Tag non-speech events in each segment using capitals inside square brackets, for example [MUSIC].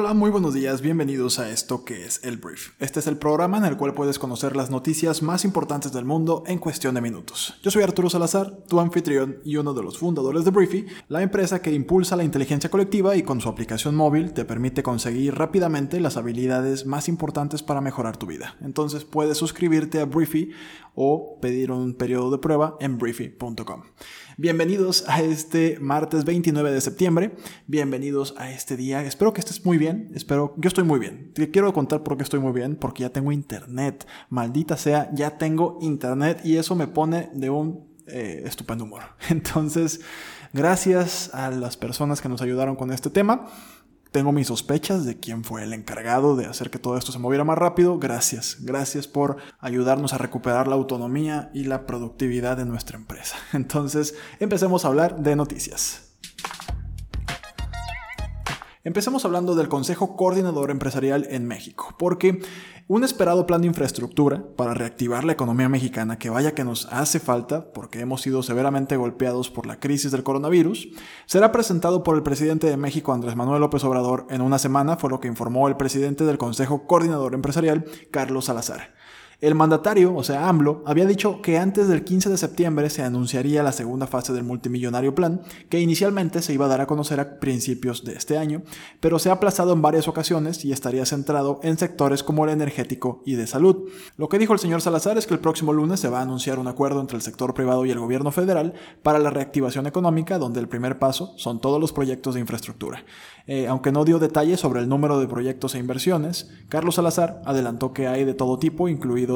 Hola, muy buenos días, bienvenidos a esto que es el Brief. Este es el programa en el cual puedes conocer las noticias más importantes del mundo en cuestión de minutos. Yo soy Arturo Salazar, tu anfitrión y uno de los fundadores de Briefy, la empresa que impulsa la inteligencia colectiva y con su aplicación móvil te permite conseguir rápidamente las habilidades más importantes para mejorar tu vida. Entonces puedes suscribirte a Briefy o pedir un periodo de prueba en briefy.com. Bienvenidos a este martes 29 de septiembre. Bienvenidos a este día. Espero que estés muy bien. Espero, yo estoy muy bien. Te quiero contar por qué estoy muy bien, porque ya tengo internet. Maldita sea, ya tengo internet y eso me pone de un eh, estupendo humor. [LAUGHS] Entonces, gracias a las personas que nos ayudaron con este tema. Tengo mis sospechas de quién fue el encargado de hacer que todo esto se moviera más rápido. Gracias, gracias por ayudarnos a recuperar la autonomía y la productividad de nuestra empresa. [LAUGHS] Entonces, empecemos a hablar de noticias. Empecemos hablando del Consejo Coordinador Empresarial en México, porque un esperado plan de infraestructura para reactivar la economía mexicana, que vaya que nos hace falta, porque hemos sido severamente golpeados por la crisis del coronavirus, será presentado por el presidente de México, Andrés Manuel López Obrador, en una semana, fue lo que informó el presidente del Consejo Coordinador Empresarial, Carlos Salazar. El mandatario, o sea, AMLO, había dicho que antes del 15 de septiembre se anunciaría la segunda fase del multimillonario plan, que inicialmente se iba a dar a conocer a principios de este año, pero se ha aplazado en varias ocasiones y estaría centrado en sectores como el energético y de salud. Lo que dijo el señor Salazar es que el próximo lunes se va a anunciar un acuerdo entre el sector privado y el gobierno federal para la reactivación económica, donde el primer paso son todos los proyectos de infraestructura. Eh, aunque no dio detalles sobre el número de proyectos e inversiones, Carlos Salazar adelantó que hay de todo tipo,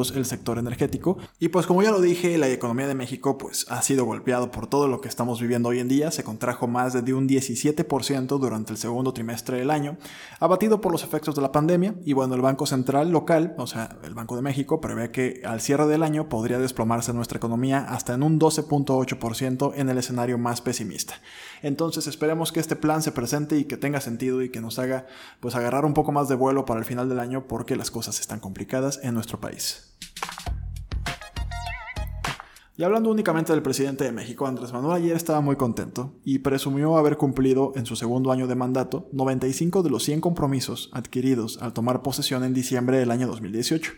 el sector energético. Y pues como ya lo dije, la economía de México pues ha sido golpeado por todo lo que estamos viviendo hoy en día, se contrajo más de un 17% durante el segundo trimestre del año, abatido por los efectos de la pandemia, y bueno, el Banco Central local, o sea, el Banco de México, prevé que al cierre del año podría desplomarse nuestra economía hasta en un 12.8% en el escenario más pesimista. Entonces esperemos que este plan se presente y que tenga sentido y que nos haga pues agarrar un poco más de vuelo para el final del año porque las cosas están complicadas en nuestro país. Y hablando únicamente del presidente de México, Andrés Manuel ayer estaba muy contento y presumió haber cumplido en su segundo año de mandato 95 de los 100 compromisos adquiridos al tomar posesión en diciembre del año 2018,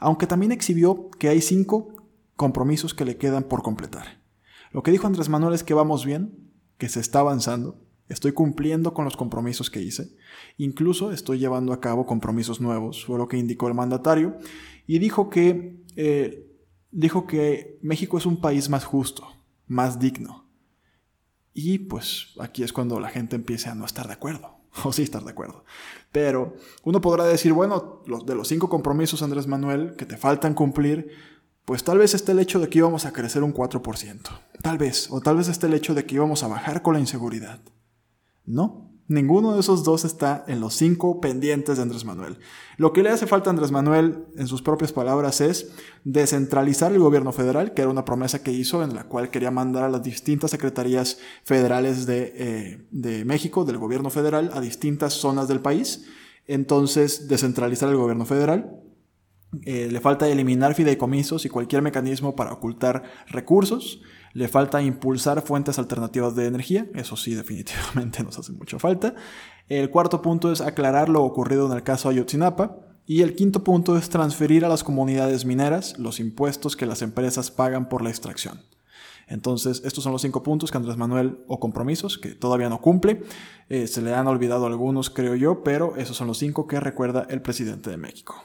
aunque también exhibió que hay 5 compromisos que le quedan por completar. Lo que dijo Andrés Manuel es que vamos bien, que se está avanzando, estoy cumpliendo con los compromisos que hice, incluso estoy llevando a cabo compromisos nuevos, fue lo que indicó el mandatario, y dijo que eh, dijo que México es un país más justo, más digno. Y pues aquí es cuando la gente empieza a no estar de acuerdo, [LAUGHS] o sí estar de acuerdo. Pero uno podrá decir, bueno, de los cinco compromisos, Andrés Manuel, que te faltan cumplir, pues tal vez esté el hecho de que íbamos a crecer un 4%. Tal vez, o tal vez esté el hecho de que íbamos a bajar con la inseguridad. No, Ninguno de esos dos está en los cinco pendientes de Andrés Manuel. Lo que le hace falta a Andrés Manuel, en sus propias palabras, es descentralizar el gobierno federal, que era una promesa que hizo en la cual quería mandar a las distintas secretarías federales de, eh, México, del gobierno federal, a distintas zonas del país. Entonces, descentralizar el gobierno federal. Eh, le falta eliminar fideicomisos y cualquier mecanismo para ocultar recursos. Le falta impulsar fuentes alternativas de energía, eso sí [LAUGHS] definitivamente nos hace mucha falta. El cuarto punto es aclarar lo ocurrido en el caso Ayotzinapa. Y el quinto punto es transferir a las comunidades mineras los impuestos que las empresas pagan por la extracción. Entonces, estos son los cinco puntos que Andrés Manuel, o compromisos, que todavía no cumple. Eh, se le han olvidado algunos, creo yo, pero esos son los cinco que recuerda el presidente de México.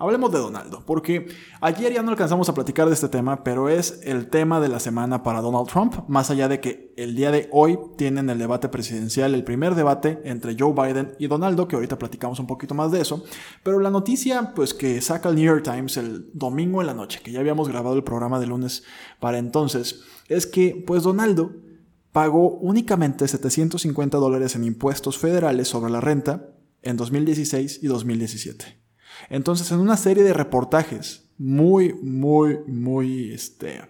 Hablemos de Donaldo, porque ayer ya no alcanzamos a platicar de este tema, pero es el tema de la semana para Donald Trump, más allá de que el día de hoy tienen el debate presidencial, el primer debate entre Joe Biden y Donaldo, que ahorita platicamos un poquito más de eso, pero la noticia pues que saca el New York Times el domingo en la noche, que ya habíamos grabado el programa de lunes para entonces, es que pues Donaldo pagó únicamente 750 dólares en impuestos federales sobre la renta en 2016 y 2017. Entonces, en una serie de reportajes muy, muy, muy, este,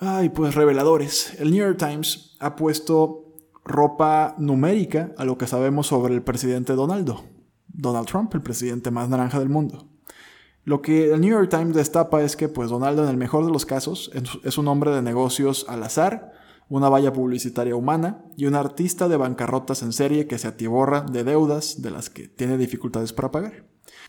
Ay, pues reveladores. El New York Times ha puesto ropa numérica a lo que sabemos sobre el presidente Donaldo. Donald Trump, el presidente más naranja del mundo. Lo que el New York Times destapa es que pues Donaldo en el mejor de los casos es un hombre de negocios al azar, una valla publicitaria humana y un artista de bancarrotas en serie que se atiborra de deudas de las que tiene dificultades para pagar.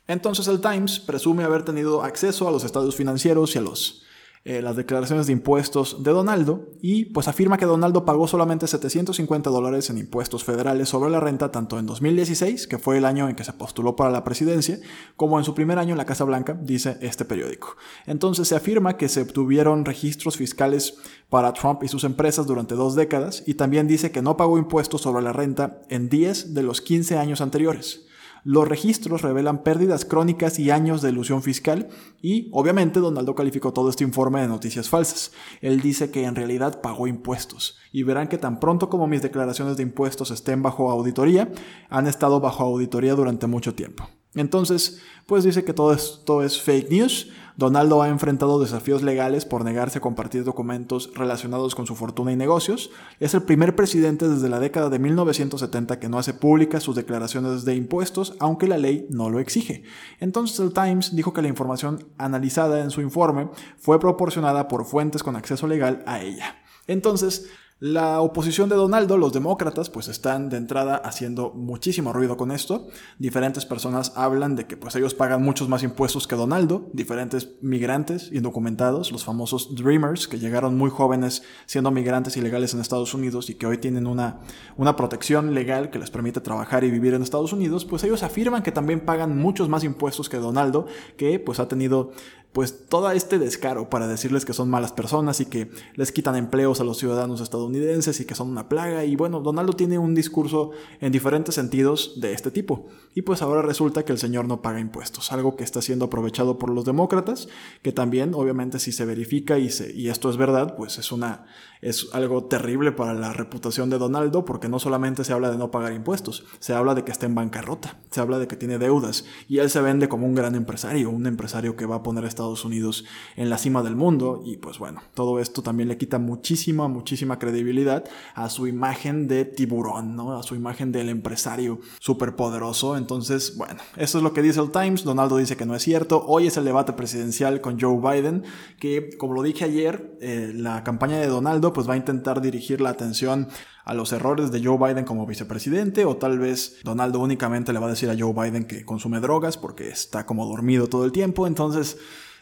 Entonces el Times presume haber tenido acceso a los estados financieros y a los eh, las declaraciones de impuestos de Donaldo y pues afirma que Donaldo pagó solamente 750 dólares en impuestos federales sobre la renta tanto en 2016, que fue el año en que se postuló para la presidencia, como en su primer año en la Casa Blanca, dice este periódico. Entonces se afirma que se obtuvieron registros fiscales para Trump y sus empresas durante dos décadas y también dice que no pagó impuestos sobre la renta en 10 de los 15 años anteriores. Los registros revelan pérdidas crónicas y años de ilusión fiscal y, obviamente, Donaldo calificó todo este informe de noticias falsas. Él dice que en realidad pagó impuestos y verán que tan pronto como mis declaraciones de impuestos estén bajo auditoría, han estado bajo auditoría durante mucho tiempo. Entonces, pues dice que todo esto es fake news, Donaldo ha enfrentado desafíos legales por negarse a compartir documentos relacionados con su fortuna y negocios. Es el primer presidente desde la década de 1970 que no hace públicas sus declaraciones de impuestos, aunque la ley no lo exige. Entonces el Times dijo que la información analizada en su informe fue proporcionada por fuentes con acceso legal a ella. Entonces, la oposición de Donaldo, los demócratas, pues están de entrada haciendo muchísimo ruido con esto. Diferentes personas hablan de que pues ellos pagan muchos más impuestos que Donaldo, diferentes migrantes indocumentados, los famosos Dreamers, que llegaron muy jóvenes siendo migrantes ilegales en Estados Unidos y que hoy tienen una, una protección legal que les permite trabajar y vivir en Estados Unidos, pues ellos afirman que también pagan muchos más impuestos que Donaldo, que pues ha tenido pues todo este descaro para decirles que son malas personas y que les quitan empleos a los ciudadanos estadounidenses y que son una plaga. Y bueno, Donaldo tiene un discurso en diferentes sentidos de este tipo. Y pues ahora resulta que el señor no paga impuestos, algo que está siendo aprovechado por los demócratas, que también obviamente si se verifica y, se, y esto es verdad, pues es una es algo terrible para la reputación de Donaldo porque no solamente se habla de no pagar impuestos, se habla de que está en bancarrota, se habla de que tiene deudas y él se vende como un gran empresario, un empresario que va a poner Unidos en la cima del mundo y pues bueno, todo esto también le quita muchísima, muchísima credibilidad a su imagen de tiburón, ¿no? A su imagen del empresario superpoderoso. Entonces, bueno, eso es lo que dice el Times, Donaldo dice que no es cierto, hoy es el debate presidencial con Joe Biden, que como lo dije ayer, eh, la campaña de Donaldo pues va a intentar dirigir la atención a los errores de Joe Biden como vicepresidente o tal vez Donaldo únicamente le va a decir a Joe Biden que consume drogas porque está como dormido todo el tiempo, entonces...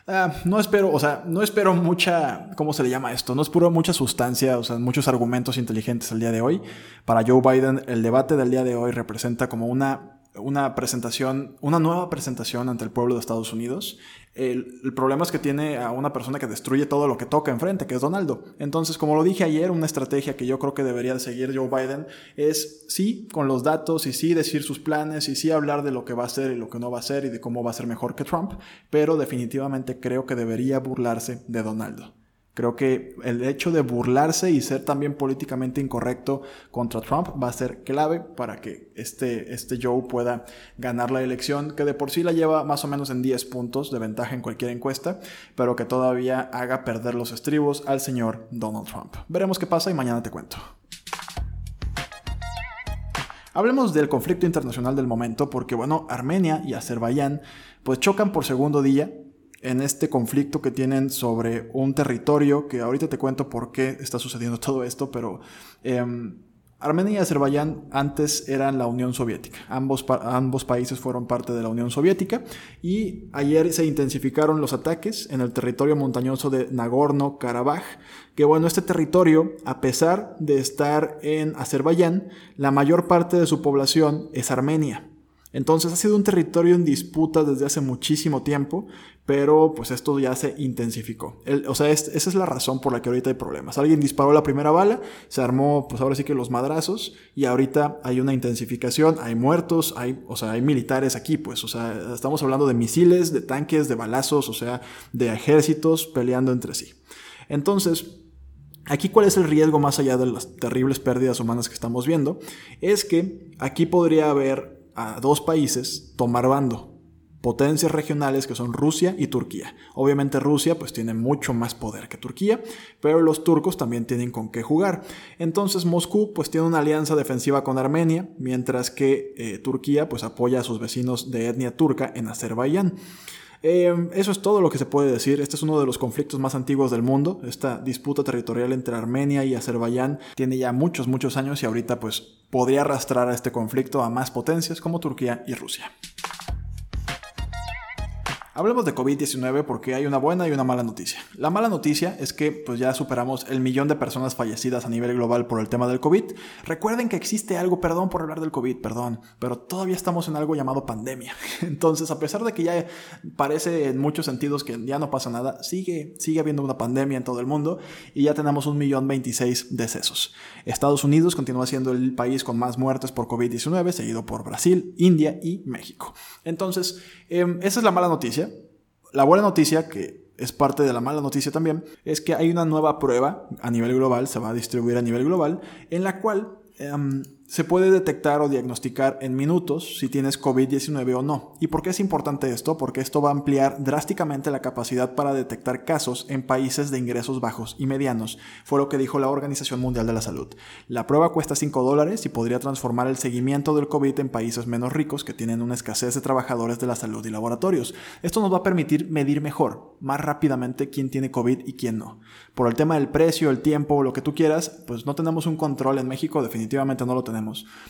Ah, no espero, o sea, no espero mucha, ¿cómo se le llama esto? No espero mucha sustancia, o sea, muchos argumentos inteligentes el día de hoy. Para Joe Biden, el debate del día de hoy representa como una una presentación, una nueva presentación ante el pueblo de Estados Unidos. El, problema es que tiene a una persona que destruye todo lo que toca enfrente, que es Donaldo. Entonces, como lo dije ayer, una estrategia que yo creo que debería de seguir Joe Biden es sí, con los datos y sí decir sus planes y sí hablar de lo que va a hacer y lo que no va a hacer y de cómo va a ser mejor que Trump, pero definitivamente creo que debería burlarse de Donaldo. Creo que el hecho de burlarse y ser también políticamente incorrecto contra Trump va a ser clave para que este, este Joe pueda ganar la elección, que de por sí la lleva más o menos en 10 puntos de ventaja en cualquier encuesta, pero que todavía haga perder los estribos al señor Donald Trump. Veremos qué pasa y mañana te cuento. Hablemos del conflicto internacional del momento porque, bueno, Armenia y Azerbaiyán pues chocan por segundo día en este conflicto que tienen sobre un territorio, que ahorita te cuento por qué está sucediendo [LAUGHS] todo esto, pero em, Armenia y Azerbaiyán antes eran la Unión Soviética. Ambos, ambos países fueron parte de la Unión Soviética y ayer se intensificaron los ataques en el territorio montañoso de Nagorno-Karabaj, que bueno, este territorio, a pesar de estar en Azerbaiyán, la mayor parte de su población es armenia. Entonces ha sido un territorio en disputa desde hace muchísimo tiempo, pero pues esto ya se intensificó. o sea, esa es la razón por la que ahorita hay problemas. Alguien disparó la primera bala, se armó pues ahora sí que los madrazos y ahorita hay una intensificación, hay muertos, hay, o sea, hay militares aquí, pues, o sea, estamos hablando de misiles, de tanques, de balazos, o sea, de ejércitos peleando entre sí. Entonces, Aquí cuál es el riesgo más allá de las terribles pérdidas humanas que estamos viendo, es que aquí podría haber a dos países tomar bando. potencias regionales que son Rusia y Turquía. Obviamente Rusia pues tiene mucho más poder que Turquía, pero los turcos también tienen con qué jugar. Entonces Moscú pues tiene una alianza defensiva con Armenia, mientras que eh, Turquía pues apoya a sus vecinos de etnia turca en Azerbaiyán. Eh, eso es todo lo que se puede decir. Este es uno de los conflictos más antiguos del mundo. Esta disputa territorial entre Armenia y Azerbaiyán tiene ya muchos, muchos años y ahorita pues podría arrastrar a este conflicto a más potencias como Turquía y Rusia. Hablemos de COVID-19 porque hay una buena y una mala noticia. La mala noticia es que pues ya superamos el millón de personas fallecidas a nivel global por el tema del COVID. Recuerden que existe algo, perdón por hablar del COVID, perdón, pero todavía estamos en algo llamado pandemia. [LAUGHS] Entonces, a pesar de que ya parece en muchos sentidos que ya no pasa nada, sigue, sigue habiendo una pandemia en todo el mundo y ya tenemos un millón veintiséis decesos. Estados Unidos continúa siendo el país con más muertes por COVID-19, seguido por Brasil, India y México. Entonces, em, esa es la mala noticia la buena noticia, que es parte de la mala noticia también, es que hay una nueva prueba a nivel global, se va a distribuir a nivel global, en la cual em, se puede detectar o diagnosticar en minutos si tienes COVID-19 o no. ¿Y por qué es importante esto? Porque esto va a ampliar drásticamente la capacidad para detectar casos en países de ingresos bajos y medianos, fue lo que dijo la Organización Mundial de la Salud. La prueba cuesta 5 dólares y podría transformar el seguimiento del COVID en países menos ricos que tienen una escasez de trabajadores de la salud y laboratorios. Esto nos va a permitir medir mejor, más rápidamente quién tiene COVID y quién no. Por el tema del precio, el tiempo, lo que tú quieras, pues no tenemos un control en México, definitivamente no lo tenemos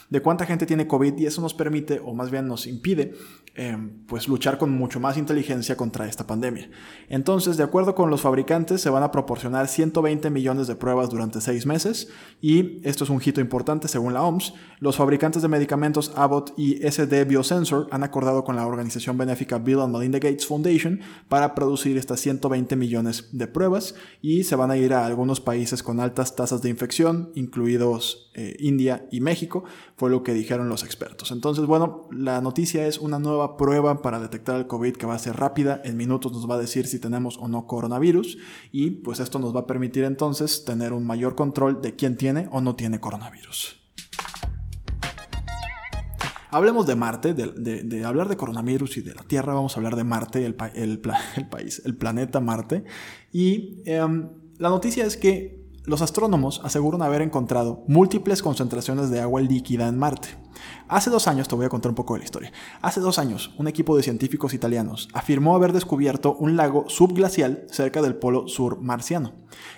de cuánta gente tiene COVID y eso nos permite, o más bien nos impide, em, pues luchar con mucho más inteligencia contra esta pandemia. Entonces, de acuerdo con los fabricantes, se van a proporcionar 120 millones de pruebas durante seis meses y esto es un hito importante según la OMS. Los fabricantes de medicamentos Abbott y SD Biosensor han acordado con la organización benéfica Bill and Melinda Gates Foundation para producir estas 120 millones de pruebas y se van a ir a algunos países con altas tasas de infección, incluidos eh, India y México México, fue lo que dijeron los expertos. Entonces, bueno, la noticia es una nueva prueba para detectar el COVID que va a ser rápida, en minutos nos va a decir si tenemos o no coronavirus y pues esto nos va a permitir entonces tener un mayor control de quién tiene o no tiene coronavirus. Hablemos de Marte, de, hablar de coronavirus y de la Tierra, vamos a hablar de Marte, el, [LAUGHS] país, el planeta Marte. Y em, la noticia es que los astrónomos aseguran haber encontrado múltiples concentraciones de agua líquida en Marte. Hace dos años, te voy a contar un poco de la historia. Hace dos años, un equipo de científicos italianos afirmó haber descubierto un lago subglacial cerca del polo sur marciano.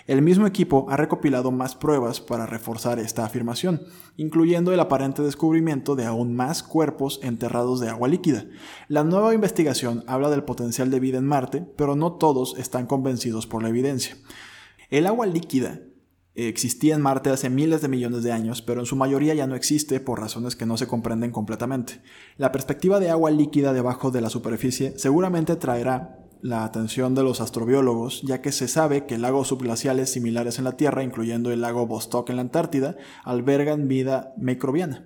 El mismo equipo ha recopilado más pruebas para reforzar esta afirmación, incluyendo el aparente descubrimiento de aún más cuerpos enterrados de agua líquida. La nueva investigación habla del potencial de vida en Marte, pero no todos están convencidos por la evidencia. El agua líquida existía en Marte hace miles de millones de años, pero en su mayoría ya no existe por razones que no se comprenden completamente. La perspectiva de agua líquida debajo de la superficie seguramente traerá la atención de los astrobiólogos, ya que se sabe que lagos subglaciales similares en la Tierra, incluyendo el lago Vostok en la Antártida, albergan vida microbiana.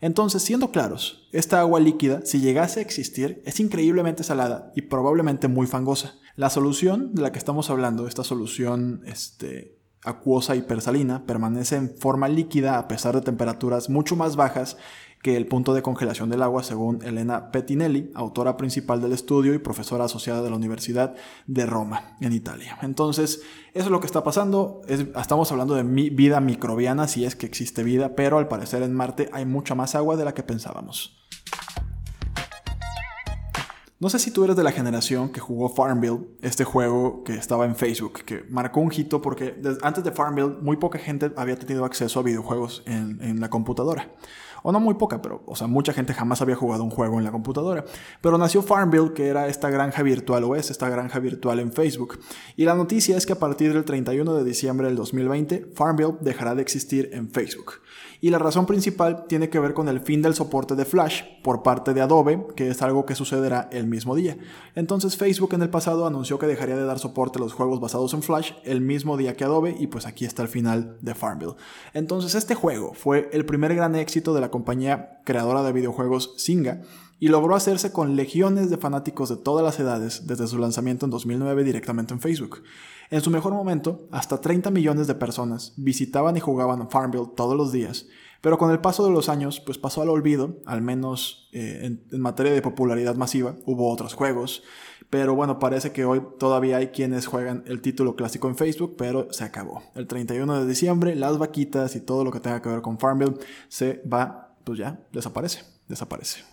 Entonces, siendo claros, esta agua líquida, si llegase a existir, es increíblemente salada y probablemente muy fangosa. La solución de la que estamos hablando, esta solución este, acuosa y persalina permanece en forma líquida a pesar de temperaturas mucho más bajas que el punto de congelación del agua, según Elena Pettinelli, autora principal del estudio y profesora asociada de la Universidad de Roma, en Italia. Entonces, eso es lo que está pasando. estamos hablando de vida microbiana, si es que existe vida, pero al parecer en Marte hay mucha más agua de la que pensábamos. No sé si tú eres de la generación que jugó Farmville, este juego que estaba en Facebook, que marcó un hito porque antes de Farmville muy poca gente había tenido acceso a videojuegos en, la computadora o no muy poca, pero, o sea, mucha gente jamás había jugado un juego en la computadora. Pero nació Farmville, que era esta granja virtual, o es esta granja virtual en Facebook. Y la noticia es que a partir del 31 de diciembre del 2020, Farmville dejará de existir en Facebook. Y la razón principal tiene que ver con el fin del soporte de Flash por parte de Adobe, que es algo que sucederá el mismo día. Entonces Facebook en el pasado anunció que dejaría de dar soporte a los juegos basados en Flash el mismo día que Adobe y pues aquí está el final de Farmville. Entonces este juego fue el primer gran éxito de la compañía creadora de videojuegos Singa y logró hacerse con legiones de fanáticos de todas las edades desde su lanzamiento en 2009 directamente en Facebook. En su mejor momento, hasta 30 millones de personas visitaban y jugaban Farmville todos los días, Pero con el paso de los años, pues pasó al olvido, al menos eh, en, materia de popularidad masiva. Hubo otros juegos, pero bueno, parece que hoy todavía hay quienes juegan el título clásico en Facebook, pero se acabó. El 31 de diciembre, las vaquitas y todo lo que tenga que ver con Farmville se va, pues ya, desaparece, desaparece.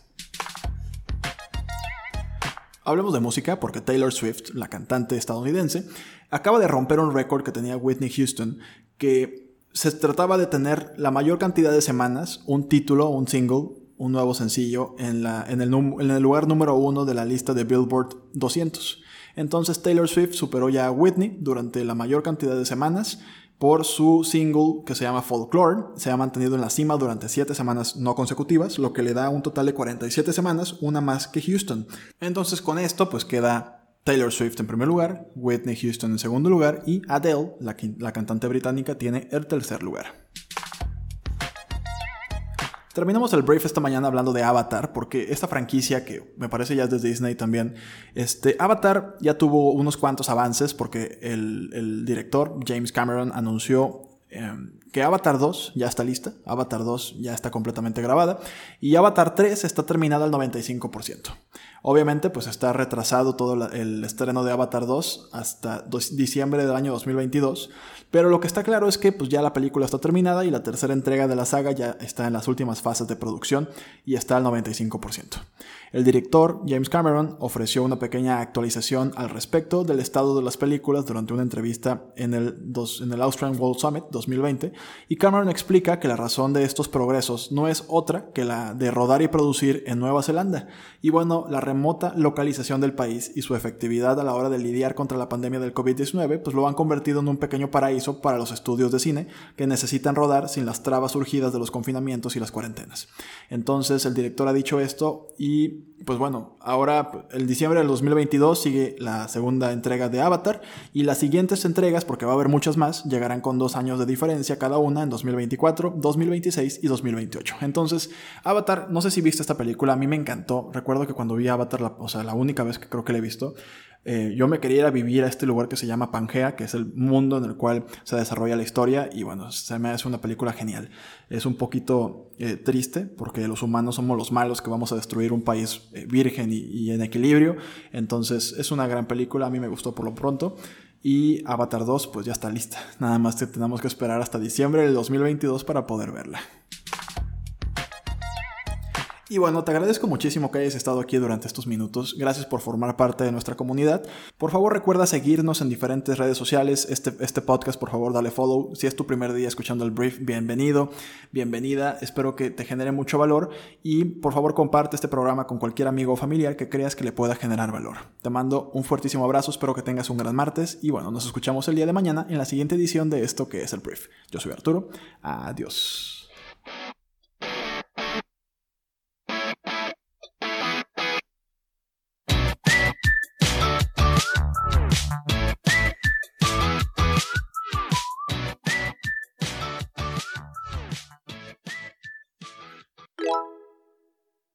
Hablemos de música porque Taylor Swift, la cantante estadounidense, acaba de romper un récord que tenía Whitney Houston, que se trataba de tener la mayor cantidad de semanas, un título, un single, un nuevo sencillo en, el, en el lugar número uno de la lista de Billboard 200. Entonces Taylor Swift superó ya a Whitney durante la mayor cantidad de semanas por su single que se llama Folklore. Se ha mantenido en la cima durante 7 semanas no consecutivas, lo que le da un total de 47 semanas, una más que Houston. Entonces con esto pues queda Taylor Swift en primer lugar, Whitney Houston en segundo lugar y Adele, la, cantante británica, tiene el tercer lugar. Terminamos el brief esta mañana hablando de Avatar, porque esta franquicia, que me parece ya es de Disney también, este, Avatar ya tuvo unos cuantos avances, porque el, director James Cameron anunció em, que Avatar 2 ya está lista, Avatar 2 ya está completamente grabada, y Avatar 3 está terminada al 95%. Obviamente, pues está retrasado todo el estreno de Avatar 2 hasta diciembre del año 2022, pero lo que está claro es que pues ya la película está terminada y la tercera entrega de la saga ya está en las últimas fases de producción y está al 95%. El director, James Cameron, ofreció una pequeña actualización al respecto del estado de las películas durante una entrevista en el, en el Austrian World Summit 2020, y Cameron explica que la razón de estos progresos no es otra que la de rodar y producir en Nueva Zelanda, y bueno, la remota localización del país y su efectividad a la hora de lidiar contra la pandemia del COVID-19, pues lo han convertido en un pequeño paraíso para los estudios de cine que necesitan rodar sin las trabas surgidas de los confinamientos y las cuarentenas. Entonces el director ha dicho esto y pues bueno, ahora el diciembre del 2022 sigue la segunda entrega de Avatar y las siguientes entregas, porque va a haber muchas más, llegarán con dos años de diferencia cada una en 2024, 2026 y 2028. Entonces, Avatar, no sé si viste esta película, a mí me encantó. Recuerdo que cuando vi Avatar, o sea, la única vez que creo que la he visto, eh, yo me quería ir a vivir a este lugar que se llama Pangea, que es el mundo en el cual se desarrolla la historia y bueno, se me hace una película genial. Es un poquito eh, triste porque los humanos somos los malos que vamos a destruir un país eh, virgen y, y en equilibrio. Entonces es una gran película, a mí me gustó por lo pronto. Y Avatar 2 pues ya está lista. Nada más que tenemos que esperar hasta diciembre del 2022 para poder verla. Y bueno, te agradezco muchísimo que hayas estado aquí durante estos minutos. Gracias por formar parte de nuestra comunidad. Por favor, recuerda seguirnos en diferentes redes sociales. Este, este podcast, por favor, dale follow. Si es tu primer día escuchando el brief, bienvenido, bienvenida. Espero que te genere mucho valor. Y por favor, comparte este programa con cualquier amigo o familiar que creas que le pueda generar valor. Te mando un fuertísimo abrazo. Espero que tengas un gran martes. Y bueno, nos escuchamos el día de mañana en la siguiente edición de esto que es el brief. Yo soy Arturo. Adiós.